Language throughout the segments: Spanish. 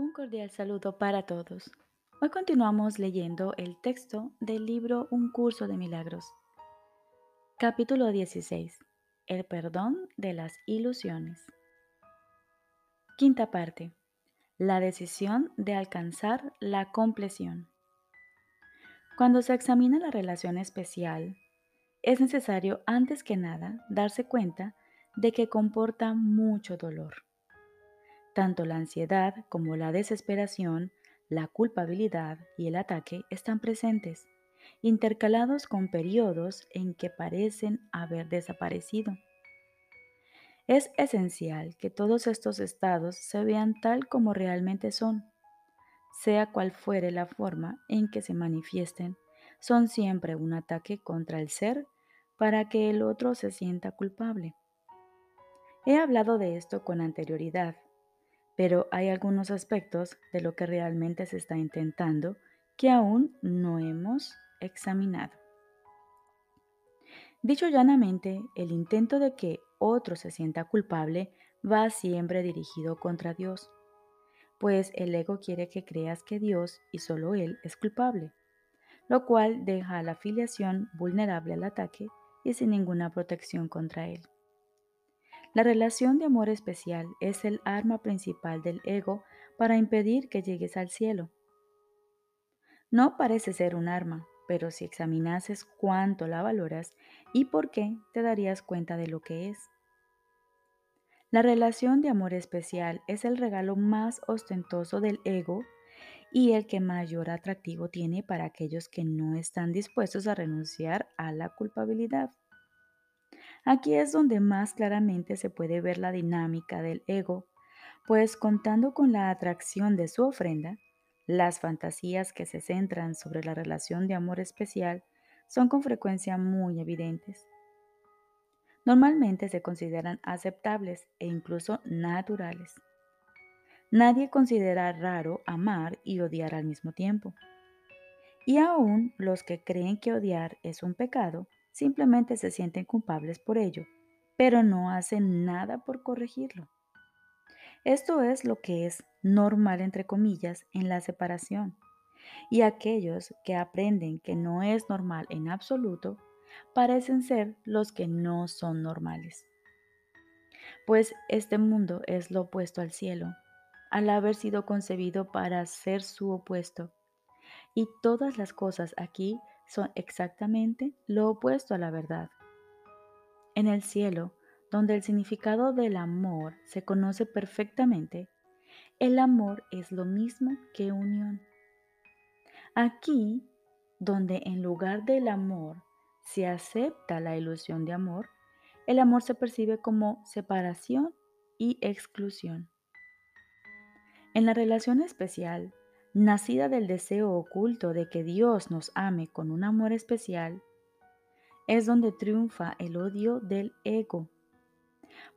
Un cordial saludo para todos. Hoy continuamos leyendo el texto del libro Un curso de milagros. Capítulo 16. El perdón de las ilusiones. Quinta parte. La decisión de alcanzar la compleción. Cuando se examina la relación especial, es necesario antes que nada darse cuenta de que comporta mucho dolor. Tanto la ansiedad como la desesperación, la culpabilidad y el ataque están presentes, intercalados con periodos en que parecen haber desaparecido. Es esencial que todos estos estados se vean tal como realmente son. Sea cual fuere la forma en que se manifiesten, son siempre un ataque contra el ser para que el otro se sienta culpable. He hablado de esto con anterioridad pero hay algunos aspectos de lo que realmente se está intentando que aún no hemos examinado. Dicho llanamente, el intento de que otro se sienta culpable va siempre dirigido contra Dios, pues el ego quiere que creas que Dios y solo Él es culpable, lo cual deja a la filiación vulnerable al ataque y sin ninguna protección contra Él. La relación de amor especial es el arma principal del ego para impedir que llegues al cielo. No parece ser un arma, pero si examinases cuánto la valoras y por qué, te darías cuenta de lo que es. La relación de amor especial es el regalo más ostentoso del ego y el que mayor atractivo tiene para aquellos que no están dispuestos a renunciar a la culpabilidad. Aquí es donde más claramente se puede ver la dinámica del ego, pues contando con la atracción de su ofrenda, las fantasías que se centran sobre la relación de amor especial son con frecuencia muy evidentes. Normalmente se consideran aceptables e incluso naturales. Nadie considera raro amar y odiar al mismo tiempo. Y aún los que creen que odiar es un pecado, simplemente se sienten culpables por ello, pero no hacen nada por corregirlo. Esto es lo que es normal, entre comillas, en la separación. Y aquellos que aprenden que no es normal en absoluto, parecen ser los que no son normales. Pues este mundo es lo opuesto al cielo, al haber sido concebido para ser su opuesto. Y todas las cosas aquí son exactamente lo opuesto a la verdad. En el cielo, donde el significado del amor se conoce perfectamente, el amor es lo mismo que unión. Aquí, donde en lugar del amor se acepta la ilusión de amor, el amor se percibe como separación y exclusión. En la relación especial, nacida del deseo oculto de que Dios nos ame con un amor especial, es donde triunfa el odio del ego,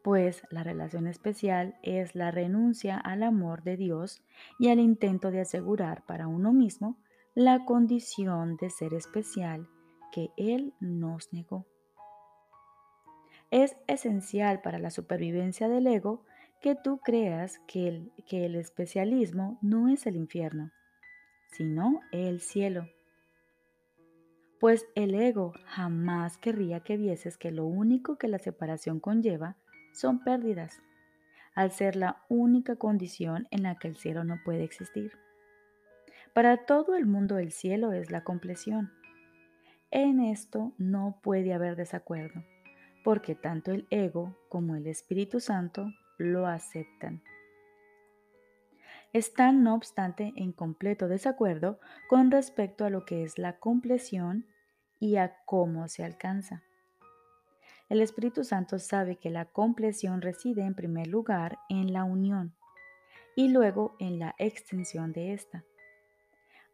pues la relación especial es la renuncia al amor de Dios y al intento de asegurar para uno mismo la condición de ser especial que Él nos negó. Es esencial para la supervivencia del ego que tú creas que el, que el especialismo no es el infierno, sino el cielo. Pues el ego jamás querría que vieses que lo único que la separación conlleva son pérdidas, al ser la única condición en la que el cielo no puede existir. Para todo el mundo el cielo es la compleción. En esto no puede haber desacuerdo, porque tanto el ego como el Espíritu Santo lo aceptan. Están, no obstante, en completo desacuerdo con respecto a lo que es la compleción y a cómo se alcanza. El Espíritu Santo sabe que la compleción reside en primer lugar en la unión y luego en la extensión de ésta.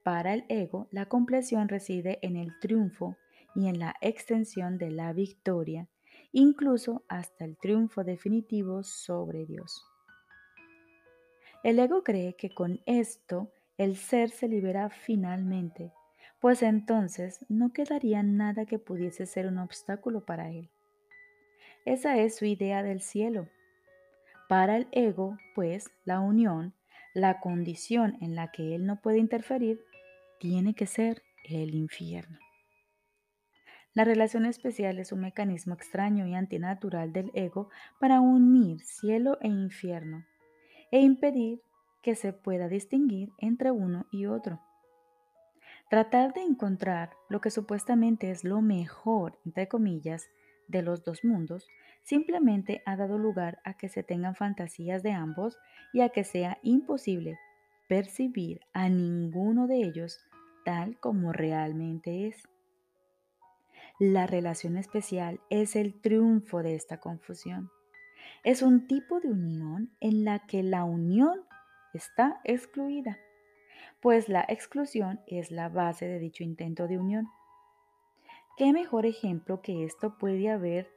Para el ego, la compleción reside en el triunfo y en la extensión de la victoria incluso hasta el triunfo definitivo sobre Dios. El ego cree que con esto el ser se libera finalmente, pues entonces no quedaría nada que pudiese ser un obstáculo para él. Esa es su idea del cielo. Para el ego, pues, la unión, la condición en la que Él no puede interferir tiene que ser el infierno. La relación especial es un mecanismo extraño y antinatural del ego para unir cielo e infierno e impedir que se pueda distinguir entre uno y otro. Tratar de encontrar lo que supuestamente es lo mejor, entre comillas, de los dos mundos, simplemente ha dado lugar a que se tengan fantasías de ambos y a que sea imposible percibir a ninguno de ellos tal como realmente es. La relación especial es el triunfo de esta confusión. Es un tipo de unión en la que la unión está excluida pues la exclusión es la base de dicho intento de unión. ¿Qué mejor ejemplo que esto puede haber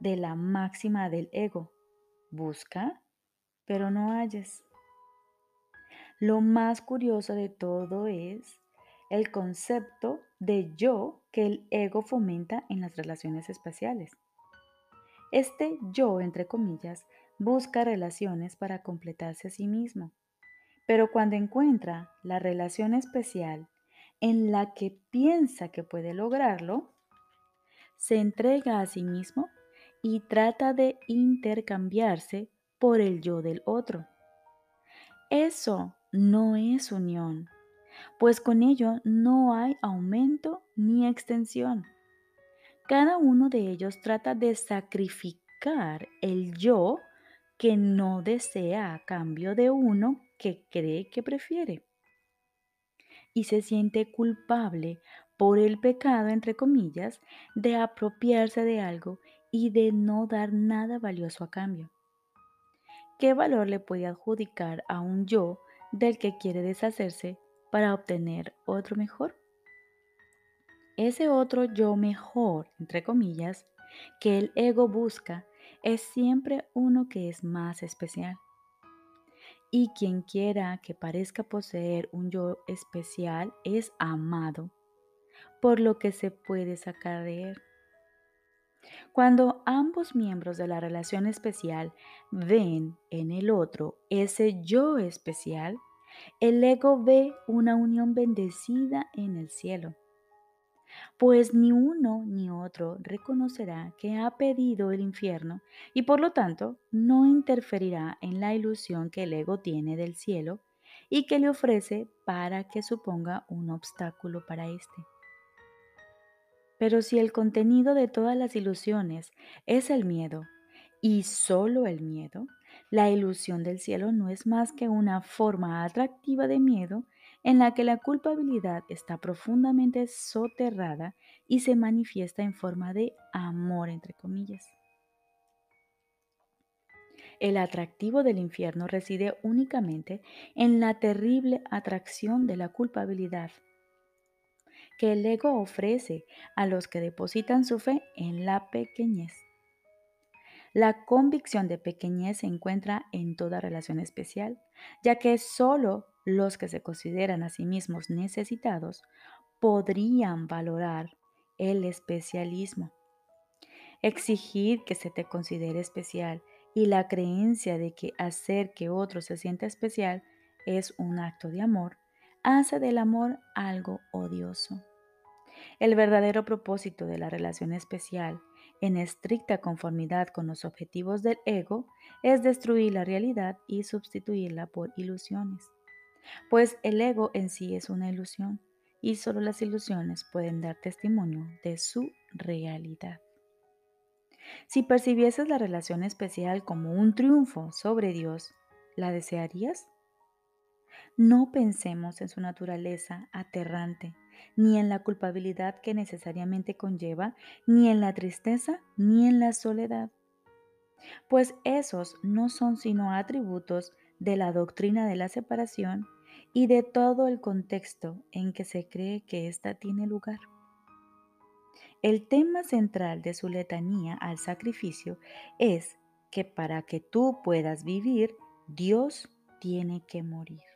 de la máxima del ego? Busca, pero no halles. Lo más curioso de todo es el concepto de yo que el ego fomenta en las relaciones espaciales. Este yo, entre comillas, busca relaciones para completarse a sí mismo pero cuando encuentra la relación especial en la que piensa que puede lograrlo, se entrega a sí mismo y trata de intercambiarse por el yo del otro. Eso no es unión, pues con ello no hay aumento ni extensión. Cada uno de ellos trata de sacrificar el yo que no desea a cambio de uno que cree que prefiere. Y se siente culpable por el pecado, entre comillas, de apropiarse de algo y de no dar nada valioso a cambio. ¿Qué valor le puede adjudicar a un yo del que quiere deshacerse para obtener otro mejor? Ese otro yo mejor, entre comillas, que el ego busca es siempre uno que es más especial. Y quien quiera que parezca poseer un yo especial es amado, por lo que se puede sacar de él. Cuando ambos miembros de la relación especial ven en el otro ese yo especial, el ego ve una unión bendecida en el cielo pues ni uno ni otro reconocerá que ha pedido el infierno y por lo tanto no interferirá en la ilusión que el ego tiene del cielo y que le ofrece para que suponga un obstáculo para éste. Pero si el contenido de todas las ilusiones es el miedo, y solo el miedo, la ilusión del cielo no es más que una forma atractiva de miedo en la que la culpabilidad está profundamente soterrada y se manifiesta en forma de amor, entre comillas. El atractivo del infierno reside únicamente en la terrible atracción de la culpabilidad que el ego ofrece a los que depositan su fe en la pequeñez. La convicción de pequeñez se encuentra en toda relación especial, ya que solo los que se consideran a sí mismos necesitados podrían valorar el especialismo. Exigir que se te considere especial y la creencia de que hacer que otro se sienta especial es un acto de amor hace del amor algo odioso. El verdadero propósito de la relación especial en estricta conformidad con los objetivos del ego es destruir la realidad y sustituirla por ilusiones. Pues el ego en sí es una ilusión y solo las ilusiones pueden dar testimonio de su realidad. Si percibieses la relación especial como un triunfo sobre Dios, ¿la desearías? No pensemos en su naturaleza aterrante ni en la culpabilidad que necesariamente conlleva, ni en la tristeza, ni en la soledad. Pues esos no son sino atributos de la doctrina de la separación y de todo el contexto en que se cree que ésta tiene lugar. El tema central de su letanía al sacrificio es que para que tú puedas vivir, Dios tiene que morir.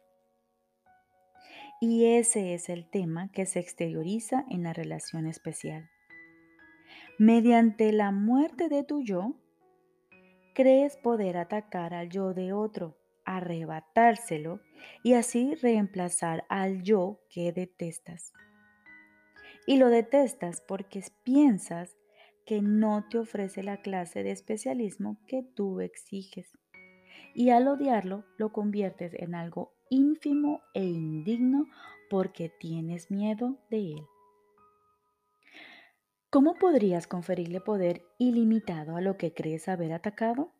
Y ese es el tema que se exterioriza en la relación especial. Mediante la muerte de tu yo, crees poder atacar al yo de otro, arrebatárselo y así reemplazar al yo que detestas. Y lo detestas porque piensas que no te ofrece la clase de especialismo que tú exiges. Y al odiarlo lo conviertes en algo ínfimo e indigno porque tienes miedo de él. ¿Cómo podrías conferirle poder ilimitado a lo que crees haber atacado?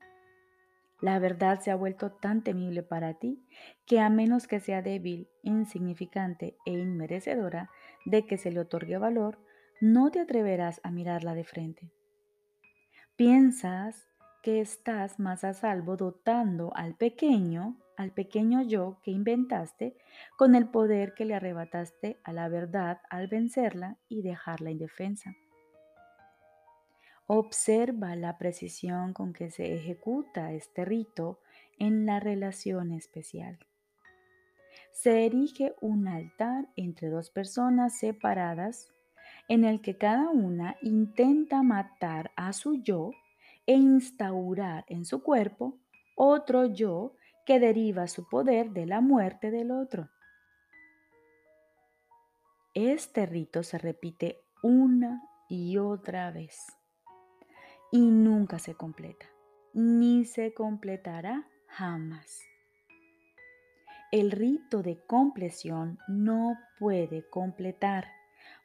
La verdad se ha vuelto tan temible para ti que a menos que sea débil, insignificante e inmerecedora de que se le otorgue valor, no te atreverás a mirarla de frente. Piensas que estás más a salvo dotando al pequeño, al pequeño yo que inventaste, con el poder que le arrebataste a la verdad al vencerla y dejarla indefensa. Observa la precisión con que se ejecuta este rito en la relación especial. Se erige un altar entre dos personas separadas en el que cada una intenta matar a su yo e instaurar en su cuerpo otro yo que deriva su poder de la muerte del otro. Este rito se repite una y otra vez y nunca se completa, ni se completará jamás. El rito de compleción no puede completar,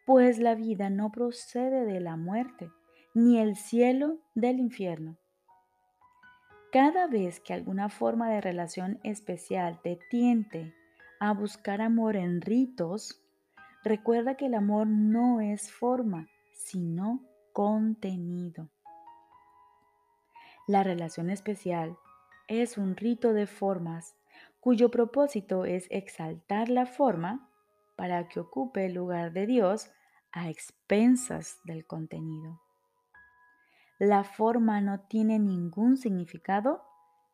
pues la vida no procede de la muerte, ni el cielo del infierno. Cada vez que alguna forma de relación especial te tiente a buscar amor en ritos, recuerda que el amor no es forma, sino contenido. La relación especial es un rito de formas cuyo propósito es exaltar la forma para que ocupe el lugar de Dios a expensas del contenido. La forma no tiene ningún significado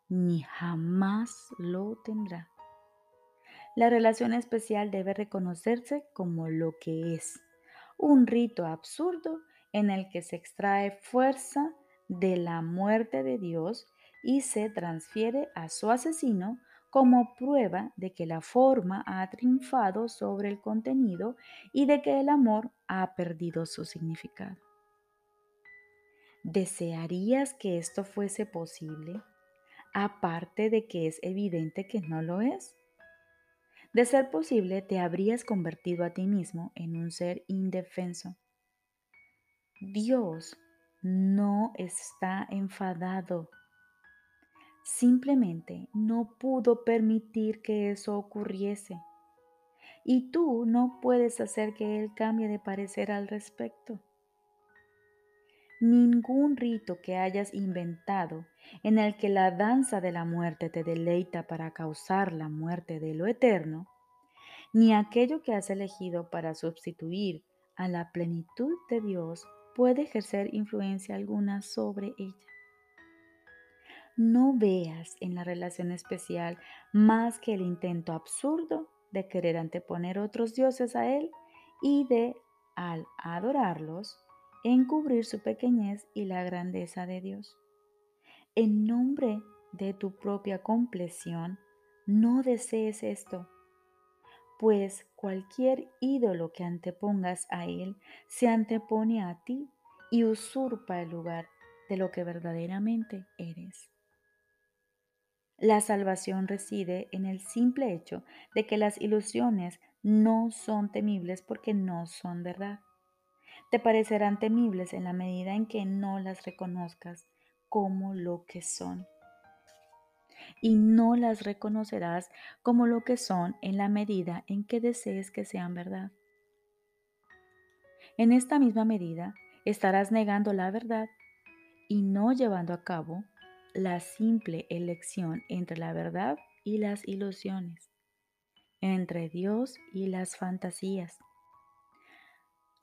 ni jamás lo tendrá. La relación especial debe reconocerse como lo que es, un rito absurdo en el que se extrae fuerza de la muerte de Dios y se transfiere a su asesino como prueba de que la forma ha triunfado sobre el contenido y de que el amor ha perdido su significado. ¿Desearías que esto fuese posible? Aparte de que es evidente que no lo es. De ser posible, te habrías convertido a ti mismo en un ser indefenso. Dios no está enfadado. Simplemente no pudo permitir que eso ocurriese. Y tú no puedes hacer que Él cambie de parecer al respecto. Ningún rito que hayas inventado en el que la danza de la muerte te deleita para causar la muerte de lo eterno, ni aquello que has elegido para sustituir a la plenitud de Dios puede ejercer influencia alguna sobre ella. No veas en la relación especial más que el intento absurdo de querer anteponer otros dioses a él y de, al adorarlos, encubrir su pequeñez y la grandeza de Dios. En nombre de tu propia compleción, no desees esto pues cualquier ídolo que antepongas a él se antepone a ti y usurpa el lugar de lo que verdaderamente eres. La salvación reside en el simple hecho de que las ilusiones no son temibles porque no son verdad. Te parecerán temibles en la medida en que no las reconozcas como lo que son y no las reconocerás como lo que son en la medida en que desees que sean verdad. En esta misma medida estarás negando la verdad y no llevando a cabo la simple elección entre la verdad y las ilusiones, entre Dios y las fantasías.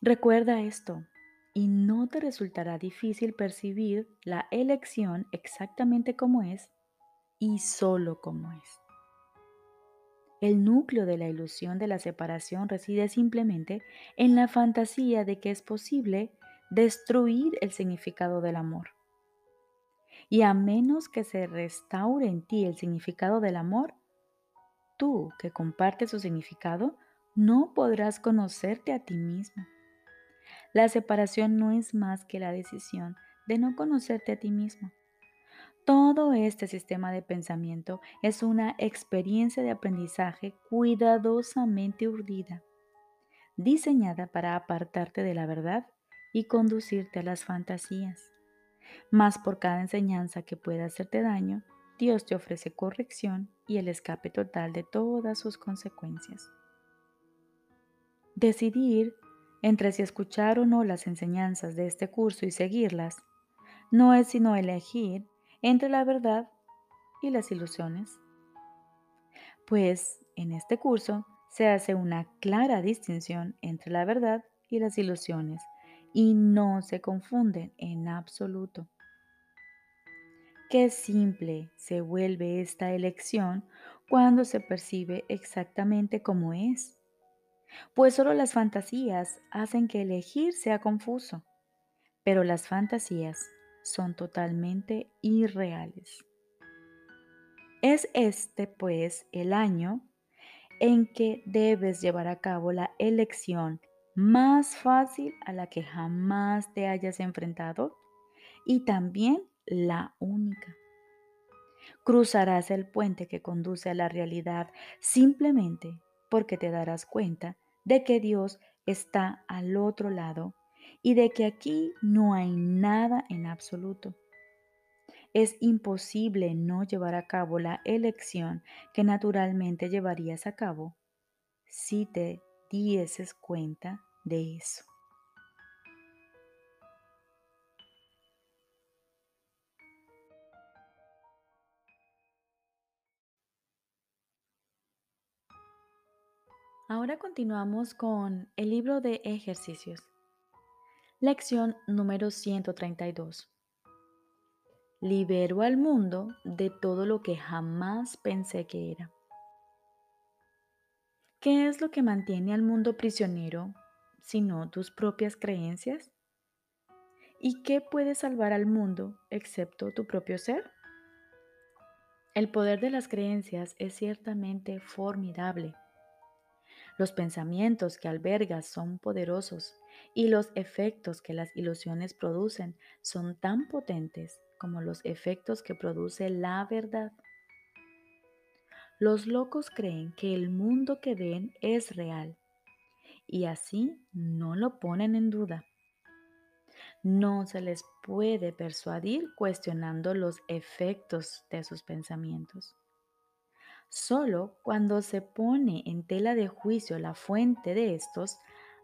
Recuerda esto y no te resultará difícil percibir la elección exactamente como es y solo como es. El núcleo de la ilusión de la separación reside simplemente en la fantasía de que es posible destruir el significado del amor. Y a menos que se restaure en ti el significado del amor, tú que compartes su significado, no podrás conocerte a ti mismo. La separación no es más que la decisión de no conocerte a ti mismo. Todo este sistema de pensamiento es una experiencia de aprendizaje cuidadosamente urdida, diseñada para apartarte de la verdad y conducirte a las fantasías. Mas por cada enseñanza que pueda hacerte daño, Dios te ofrece corrección y el escape total de todas sus consecuencias. Decidir entre si escuchar o no las enseñanzas de este curso y seguirlas no es sino elegir entre la verdad y las ilusiones. Pues en este curso se hace una clara distinción entre la verdad y las ilusiones y no se confunden en absoluto. Qué simple se vuelve esta elección cuando se percibe exactamente como es, pues solo las fantasías hacen que elegir sea confuso, pero las fantasías son totalmente irreales. Es este, pues, el año en que debes llevar a cabo la elección más fácil a la que jamás te hayas enfrentado y también la única. Cruzarás el puente que conduce a la realidad simplemente porque te darás cuenta de que Dios está al otro lado y de que aquí no hay nada en absoluto. Es imposible no llevar a cabo la elección que naturalmente llevarías a cabo si te dieses cuenta de eso. Ahora continuamos con el libro de ejercicios. Lección número 132. Libero al mundo de todo lo que jamás pensé que era. ¿Qué es lo que mantiene al mundo prisionero sino tus propias creencias? ¿Y qué puede salvar al mundo excepto tu propio ser? El poder de las creencias es ciertamente formidable. Los pensamientos que albergas son poderosos y los efectos que las ilusiones producen son tan potentes como los efectos que produce la verdad. Los locos creen que el mundo que ven es real y así no lo ponen en duda. No se les puede persuadir cuestionando los efectos de sus pensamientos. Solo cuando se pone en tela de juicio la fuente de estos,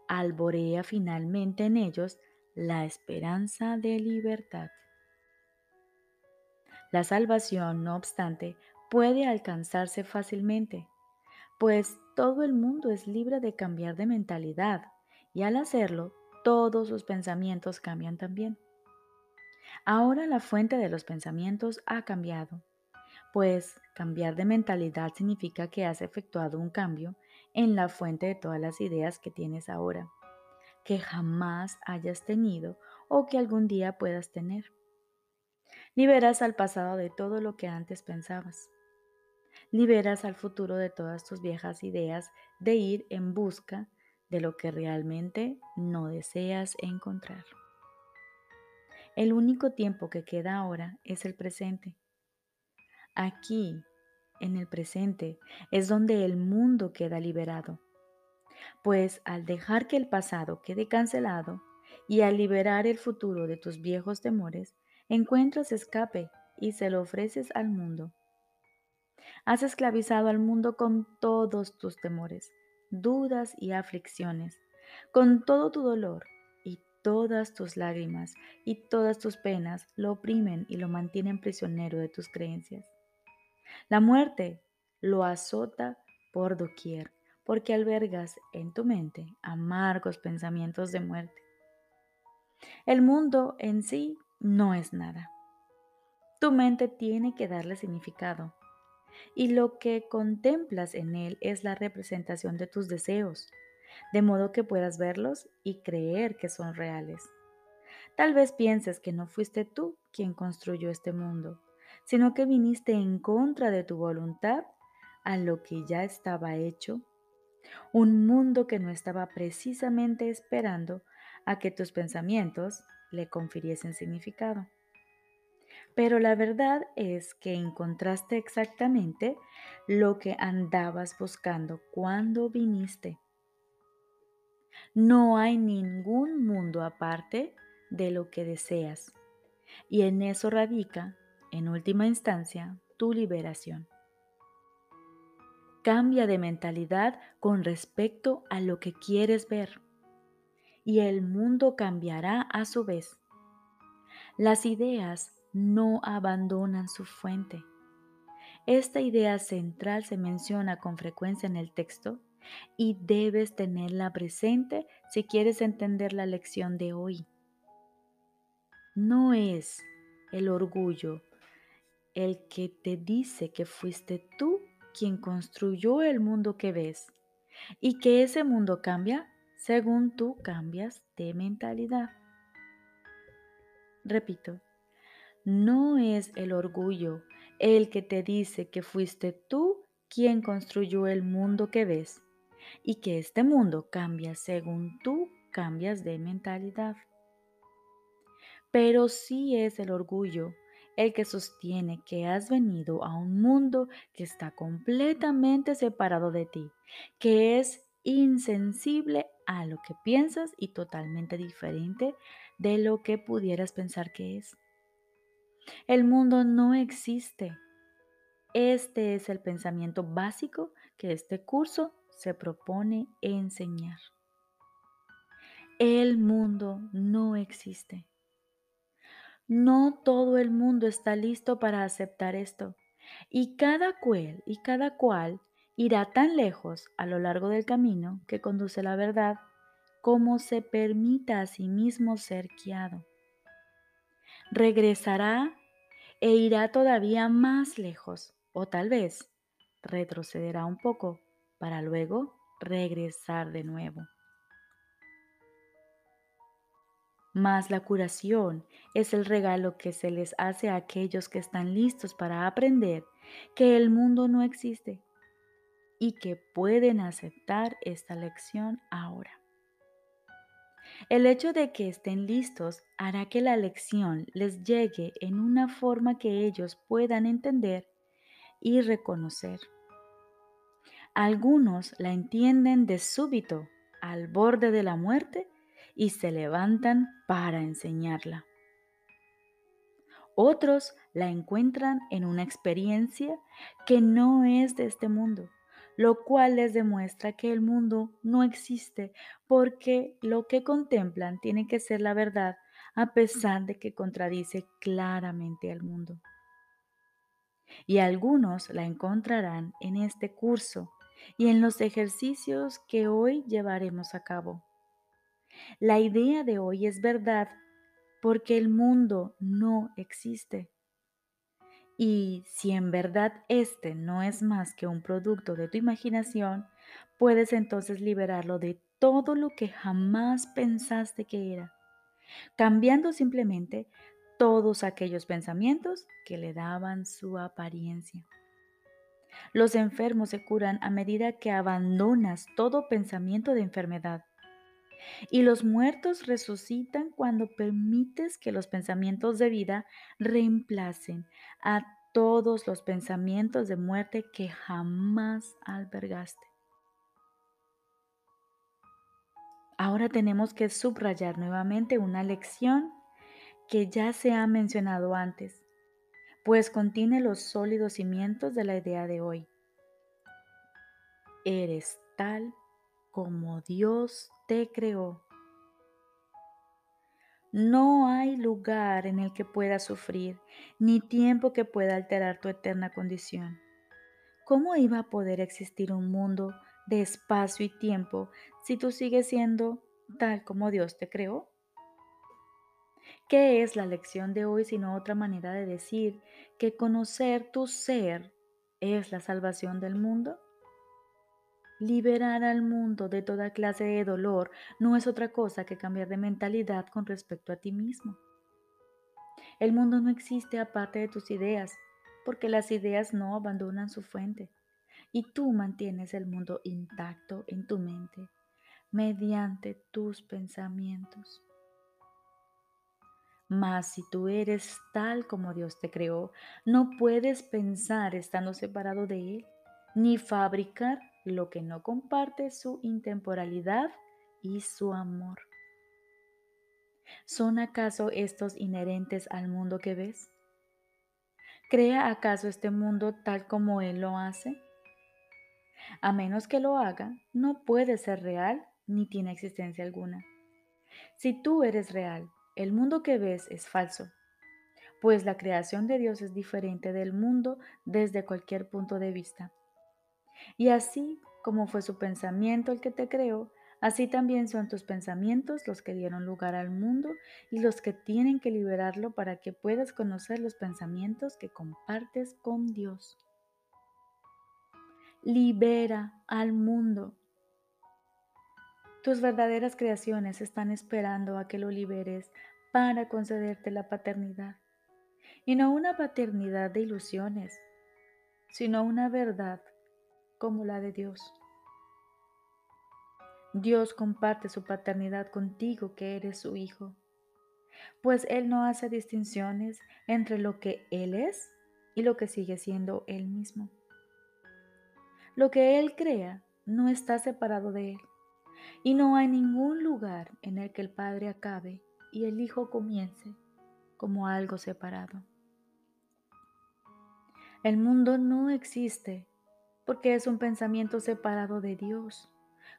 alborea finalmente en ellos la esperanza de libertad. La salvación, no obstante, puede alcanzarse fácilmente, pues todo el mundo es libre de cambiar de mentalidad y al hacerlo, todos sus pensamientos cambian también. Ahora la fuente de los pensamientos ha cambiado, pues cambiar de mentalidad significa que has efectuado un cambio en la fuente de todas las ideas que tienes ahora, que jamás hayas tenido o que algún día puedas tener. Liberas al pasado de todo lo que antes pensabas. Liberas al futuro de todas tus viejas ideas de ir en busca de lo que realmente no deseas encontrar. El único tiempo que queda ahora es el presente. Aquí en el presente es donde el mundo queda liberado. Pues al dejar que el pasado quede cancelado y al liberar el futuro de tus viejos temores, encuentras escape y se lo ofreces al mundo. Has esclavizado al mundo con todos tus temores, dudas y aflicciones, con todo tu dolor y todas tus lágrimas y todas tus penas lo oprimen y lo mantienen prisionero de tus creencias. La muerte lo azota por doquier, porque albergas en tu mente amargos pensamientos de muerte. El mundo en sí no es nada. Tu mente tiene que darle significado, y lo que contemplas en él es la representación de tus deseos, de modo que puedas verlos y creer que son reales. Tal vez pienses que no fuiste tú quien construyó este mundo, sino que viniste en contra de tu voluntad a lo que ya estaba hecho, un mundo que no estaba precisamente esperando a que tus pensamientos le confiriesen significado. Pero la verdad es que encontraste exactamente lo que andabas buscando cuando viniste. No hay ningún mundo aparte de lo que deseas. Y en eso radica, en última instancia, tu liberación. Cambia de mentalidad con respecto a lo que quieres ver. Y el mundo cambiará a su vez. Las ideas no abandonan su fuente. Esta idea central se menciona con frecuencia en el texto y debes tenerla presente si quieres entender la lección de hoy. No es el orgullo el que te dice que fuiste tú quien construyó el mundo que ves y que ese mundo cambia según tú cambias de mentalidad. Repito, no es el orgullo el que te dice que fuiste tú quien construyó el mundo que ves y que este mundo cambia según tú cambias de mentalidad. Pero sí es el orgullo el que sostiene que has venido a un mundo que está completamente separado de ti, que es insensible a lo que piensas y totalmente diferente de lo que pudieras pensar que es. El mundo no existe. Este es el pensamiento básico que este curso se propone enseñar. El mundo no existe. No todo el mundo está listo para aceptar esto y cada cual y cada cual irá tan lejos a lo largo del camino que conduce la verdad como se permita a sí mismo ser guiado. Regresará e irá todavía más lejos o tal vez retrocederá un poco para luego regresar de nuevo. Mas la curación es el regalo que se les hace a aquellos que están listos para aprender que el mundo no existe y que pueden aceptar esta lección ahora. El hecho de que estén listos hará que la lección les llegue en una forma que ellos puedan entender y reconocer. Algunos la entienden de súbito, al borde de la muerte, y se levantan para enseñarla. Otros la encuentran en una experiencia que no es de este mundo, lo cual les demuestra que el mundo no existe porque lo que contemplan tiene que ser la verdad a pesar de que contradice claramente al mundo. Y algunos la encontrarán en este curso y en los ejercicios que hoy llevaremos a cabo. La idea de hoy es verdad porque el mundo no existe. Y si en verdad este no es más que un producto de tu imaginación, puedes entonces liberarlo de todo lo que jamás pensaste que era, cambiando simplemente todos aquellos pensamientos que le daban su apariencia. Los enfermos se curan a medida que abandonas todo pensamiento de enfermedad. Y los muertos resucitan cuando permites que los pensamientos de vida reemplacen a todos los pensamientos de muerte que jamás albergaste. Ahora tenemos que subrayar nuevamente una lección que ya se ha mencionado antes pues contiene los sólidos cimientos de la idea de hoy. Eres tal como Dios te creó. No hay lugar en el que puedas sufrir, ni tiempo que pueda alterar tu eterna condición. ¿Cómo iba a poder existir un mundo de espacio y tiempo si tú sigues siendo tal como Dios te creó? ¿Qué es la lección de hoy sino otra manera de decir que conocer tu ser es la salvación del mundo? Liberar al mundo de toda clase de dolor no es otra cosa que cambiar de mentalidad con respecto a ti mismo. El mundo no existe aparte de tus ideas, porque las ideas no abandonan su fuente, y tú mantienes el mundo intacto en tu mente mediante tus pensamientos. Mas si tú eres tal como Dios te creó, no puedes pensar estando separado de Él, ni fabricar lo que no comparte su intemporalidad y su amor. ¿Son acaso estos inherentes al mundo que ves? ¿Crea acaso este mundo tal como Él lo hace? A menos que lo haga, no puede ser real ni tiene existencia alguna. Si tú eres real, el mundo que ves es falso, pues la creación de Dios es diferente del mundo desde cualquier punto de vista. Y así como fue su pensamiento el que te creó, así también son tus pensamientos los que dieron lugar al mundo y los que tienen que liberarlo para que puedas conocer los pensamientos que compartes con Dios. Libera al mundo. Tus verdaderas creaciones están esperando a que lo liberes para concederte la paternidad. Y no una paternidad de ilusiones, sino una verdad como la de Dios. Dios comparte su paternidad contigo que eres su hijo, pues Él no hace distinciones entre lo que Él es y lo que sigue siendo Él mismo. Lo que Él crea no está separado de Él, y no hay ningún lugar en el que el Padre acabe y el Hijo comience como algo separado. El mundo no existe porque es un pensamiento separado de Dios,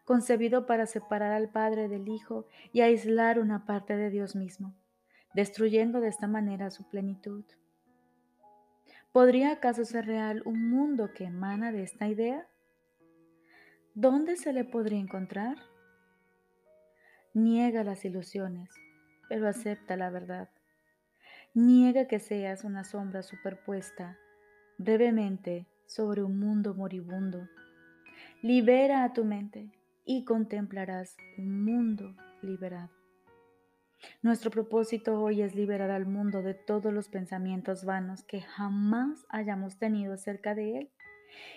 concebido para separar al Padre del Hijo y aislar una parte de Dios mismo, destruyendo de esta manera su plenitud. ¿Podría acaso ser real un mundo que emana de esta idea? ¿Dónde se le podría encontrar? Niega las ilusiones, pero acepta la verdad. Niega que seas una sombra superpuesta brevemente sobre un mundo moribundo. Libera a tu mente y contemplarás un mundo liberado. Nuestro propósito hoy es liberar al mundo de todos los pensamientos vanos que jamás hayamos tenido acerca de él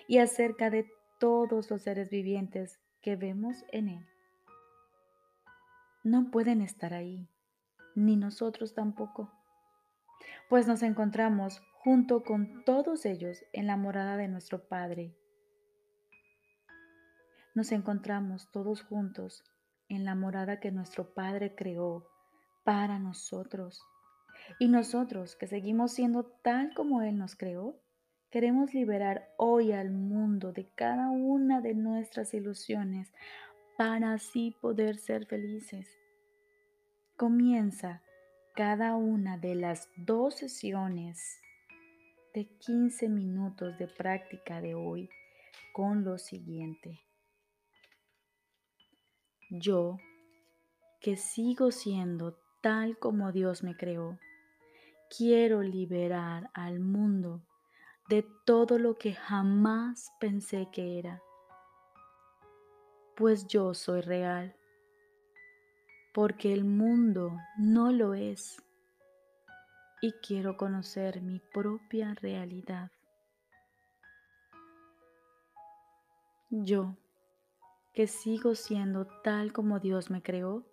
y acerca de todos los seres vivientes que vemos en él. No pueden estar ahí, ni nosotros tampoco, pues nos encontramos junto con todos ellos en la morada de nuestro Padre. Nos encontramos todos juntos en la morada que nuestro Padre creó para nosotros. Y nosotros, que seguimos siendo tal como Él nos creó, queremos liberar hoy al mundo de cada una de nuestras ilusiones para así poder ser felices. Comienza cada una de las dos sesiones de 15 minutos de práctica de hoy con lo siguiente. Yo, que sigo siendo tal como Dios me creó, quiero liberar al mundo de todo lo que jamás pensé que era, pues yo soy real, porque el mundo no lo es y quiero conocer mi propia realidad. Yo, que sigo siendo tal como Dios me creó,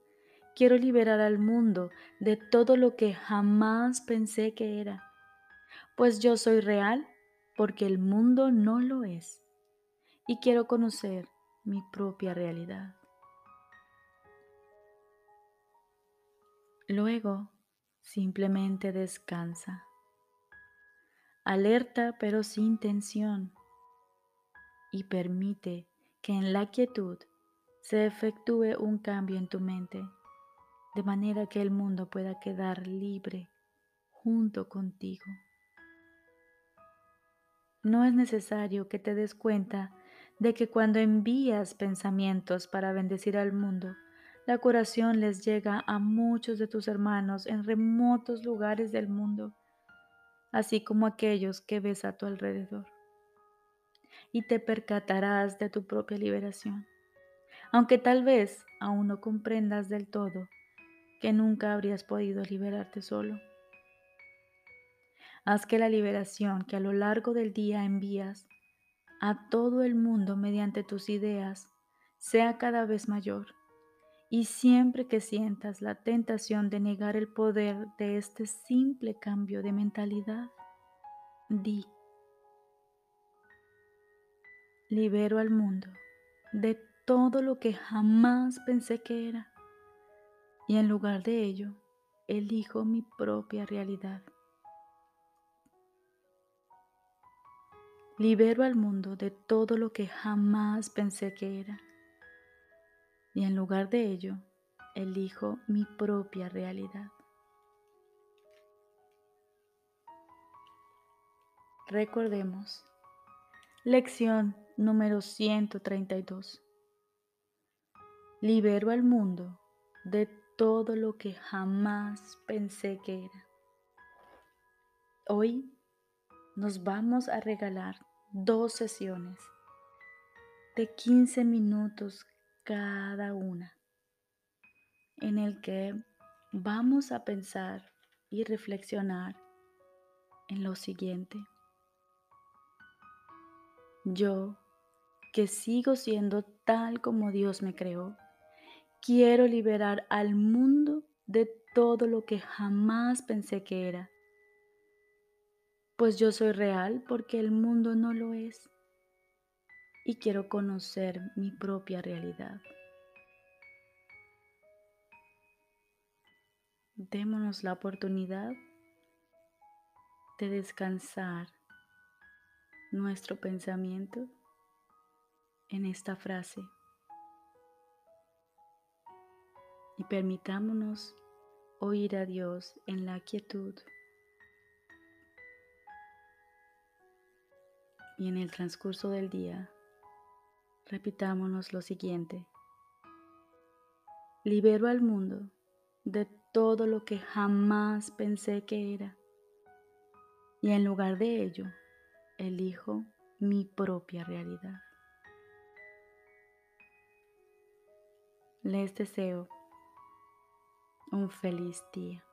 quiero liberar al mundo de todo lo que jamás pensé que era, pues yo soy real porque el mundo no lo es y quiero conocer mi propia realidad. Luego Simplemente descansa. Alerta pero sin tensión. Y permite que en la quietud se efectúe un cambio en tu mente, de manera que el mundo pueda quedar libre junto contigo. No es necesario que te des cuenta de que cuando envías pensamientos para bendecir al mundo, la curación les llega a muchos de tus hermanos en remotos lugares del mundo, así como aquellos que ves a tu alrededor. y te percatarás de tu propia liberación, aunque tal vez aún no comprendas del todo que nunca habrías podido liberarte solo. Haz que la liberación que a lo largo del día envías a todo el mundo mediante tus ideas sea cada vez mayor. Y siempre que sientas la tentación de negar el poder de este simple cambio de mentalidad, di, libero al mundo de todo lo que jamás pensé que era y en lugar de ello, elijo mi propia realidad. Libero al mundo de todo lo que jamás pensé que era y en lugar de ello, elijo mi propia realidad. Recordemos, lección número 132. Libero al mundo de todo lo que jamás pensé que era. Hoy nos vamos a regalar dos sesiones de 15 minutos cada una, en el que vamos a pensar y reflexionar en lo siguiente. Yo, que sigo siendo tal como Dios me creó, quiero liberar al mundo de todo lo que jamás pensé que era, pues yo soy real porque el mundo no lo es y quiero conocer mi propia realidad. Démonos la oportunidad de descansar nuestro pensamiento en esta frase y permitámonos oír a Dios en la quietud y en el transcurso del día repitámonos lo siguiente. Libero al mundo de todo lo que jamás pensé que era y en lugar de ello elijo mi propia realidad. Les deseo un feliz día.